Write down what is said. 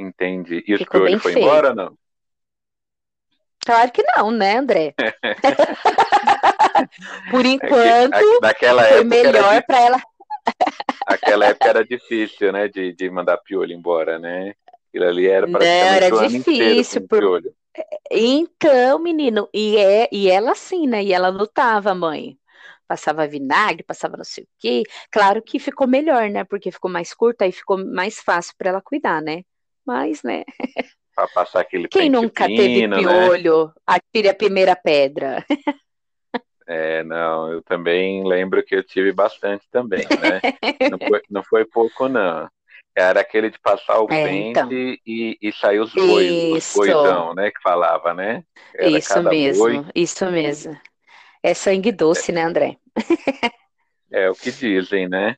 Entendi. E os piolhos foi feio. embora não? Claro que não, né, André? Por enquanto, é que, daquela foi melhor para ela. Aquela época era difícil, né, de, de mandar piolho embora, né? Aquilo ali era praticamente Não, era difícil. Por... Piolho. Então, menino, e, é, e ela assim, né? E ela lutava, mãe. Passava vinagre, passava não sei o quê. Claro que ficou melhor, né? Porque ficou mais curta e ficou mais fácil para ela cuidar, né? Mas, né? Pra passar aquele Quem nunca fino, teve né? piolho, né? atire a primeira pedra. É, não, eu também lembro que eu tive bastante também, né? não, foi, não foi pouco, não. Era aquele de passar o é, pente então. e, e sair os bois, os boizão, né? Que falava, né? Era isso mesmo, boi. isso mesmo. É sangue doce, né, André? é o que dizem, né?